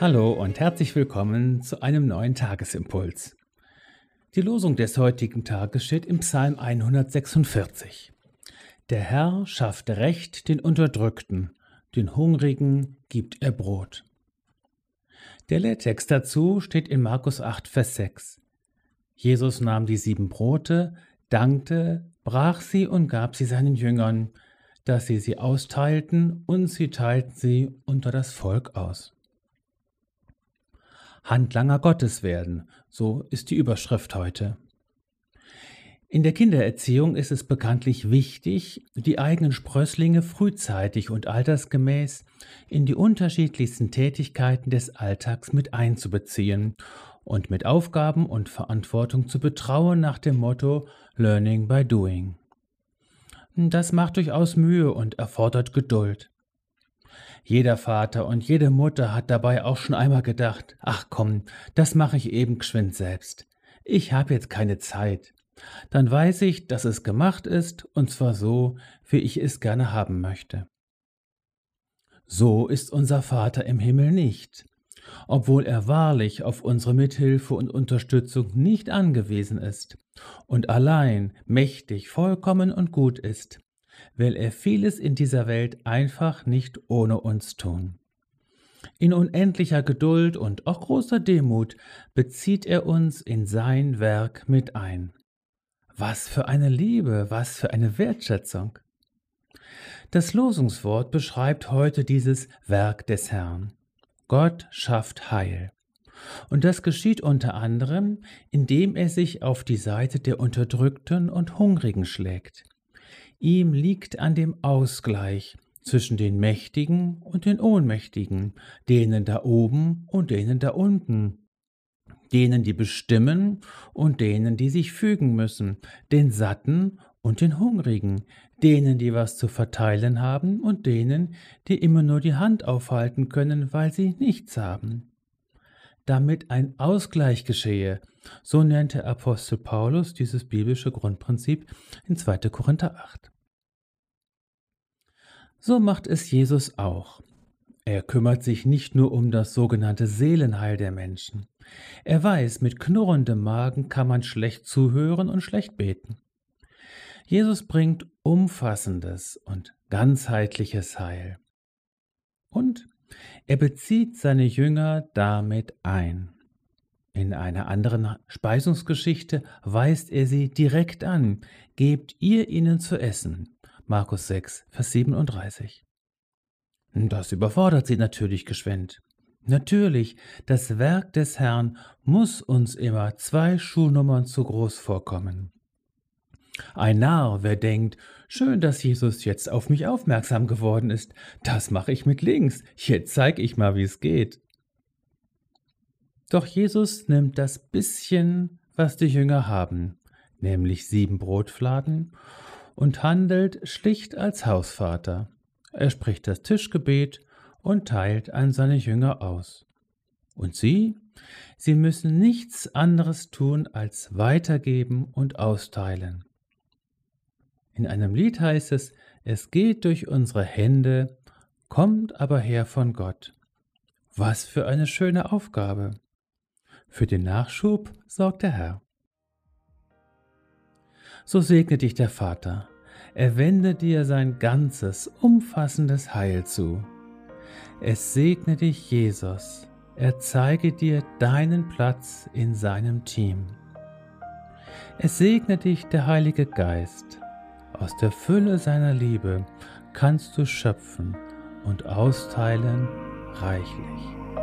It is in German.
Hallo und herzlich willkommen zu einem neuen Tagesimpuls. Die Losung des heutigen Tages steht im Psalm 146. Der Herr schafft Recht den Unterdrückten, den Hungrigen gibt er Brot. Der Lehrtext dazu steht in Markus 8, Vers 6. Jesus nahm die sieben Brote, dankte, brach sie und gab sie seinen Jüngern, dass sie sie austeilten, und sie teilten sie unter das Volk aus. Handlanger Gottes werden, so ist die Überschrift heute. In der Kindererziehung ist es bekanntlich wichtig, die eigenen Sprösslinge frühzeitig und altersgemäß in die unterschiedlichsten Tätigkeiten des Alltags mit einzubeziehen und mit Aufgaben und Verantwortung zu betrauen nach dem Motto Learning by Doing. Das macht durchaus Mühe und erfordert Geduld. Jeder Vater und jede Mutter hat dabei auch schon einmal gedacht, ach komm, das mache ich eben geschwind selbst. Ich habe jetzt keine Zeit. Dann weiß ich, dass es gemacht ist, und zwar so, wie ich es gerne haben möchte. So ist unser Vater im Himmel nicht. Obwohl er wahrlich auf unsere Mithilfe und Unterstützung nicht angewiesen ist und allein mächtig, vollkommen und gut ist, will er vieles in dieser Welt einfach nicht ohne uns tun. In unendlicher Geduld und auch großer Demut bezieht er uns in sein Werk mit ein. Was für eine Liebe, was für eine Wertschätzung. Das Losungswort beschreibt heute dieses Werk des Herrn. Gott schafft Heil. Und das geschieht unter anderem, indem er sich auf die Seite der Unterdrückten und Hungrigen schlägt, Ihm liegt an dem Ausgleich zwischen den Mächtigen und den Ohnmächtigen, denen da oben und denen da unten, denen, die bestimmen und denen, die sich fügen müssen, den Satten und den Hungrigen, denen, die was zu verteilen haben und denen, die immer nur die Hand aufhalten können, weil sie nichts haben. Damit ein Ausgleich geschehe, so nennt der Apostel Paulus dieses biblische Grundprinzip in 2. Korinther 8. So macht es Jesus auch. Er kümmert sich nicht nur um das sogenannte Seelenheil der Menschen. Er weiß, mit knurrendem Magen kann man schlecht zuhören und schlecht beten. Jesus bringt umfassendes und ganzheitliches Heil. Und er bezieht seine Jünger damit ein. In einer anderen Speisungsgeschichte weist er sie direkt an, gebt ihr ihnen zu essen. Markus 6, Vers 37. Das überfordert sie natürlich geschwind. Natürlich, das Werk des Herrn muss uns immer zwei Schuhnummern zu groß vorkommen. Ein Narr, wer denkt, schön, dass Jesus jetzt auf mich aufmerksam geworden ist, das mache ich mit links, jetzt zeig ich mal, wie es geht. Doch Jesus nimmt das bisschen, was die Jünger haben, nämlich sieben Brotfladen, und handelt schlicht als Hausvater. Er spricht das Tischgebet und teilt an seine Jünger aus. Und sie? Sie müssen nichts anderes tun als weitergeben und austeilen. In einem Lied heißt es, es geht durch unsere Hände, kommt aber her von Gott. Was für eine schöne Aufgabe. Für den Nachschub sorgt der Herr. So segne dich der Vater, er wende dir sein ganzes, umfassendes Heil zu. Es segne dich Jesus, er zeige dir deinen Platz in seinem Team. Es segne dich der Heilige Geist, aus der Fülle seiner Liebe kannst du schöpfen und austeilen reichlich.